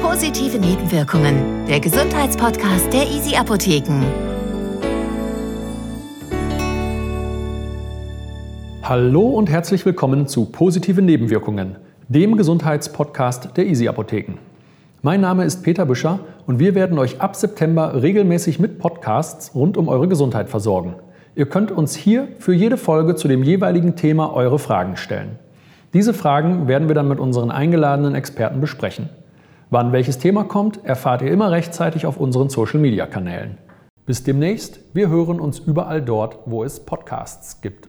Positive Nebenwirkungen, der Gesundheitspodcast der Easy Apotheken. Hallo und herzlich willkommen zu Positive Nebenwirkungen, dem Gesundheitspodcast der Easy Apotheken. Mein Name ist Peter Büscher und wir werden euch ab September regelmäßig mit Podcasts rund um eure Gesundheit versorgen. Ihr könnt uns hier für jede Folge zu dem jeweiligen Thema eure Fragen stellen. Diese Fragen werden wir dann mit unseren eingeladenen Experten besprechen. Wann welches Thema kommt, erfahrt ihr immer rechtzeitig auf unseren Social-Media-Kanälen. Bis demnächst, wir hören uns überall dort, wo es Podcasts gibt.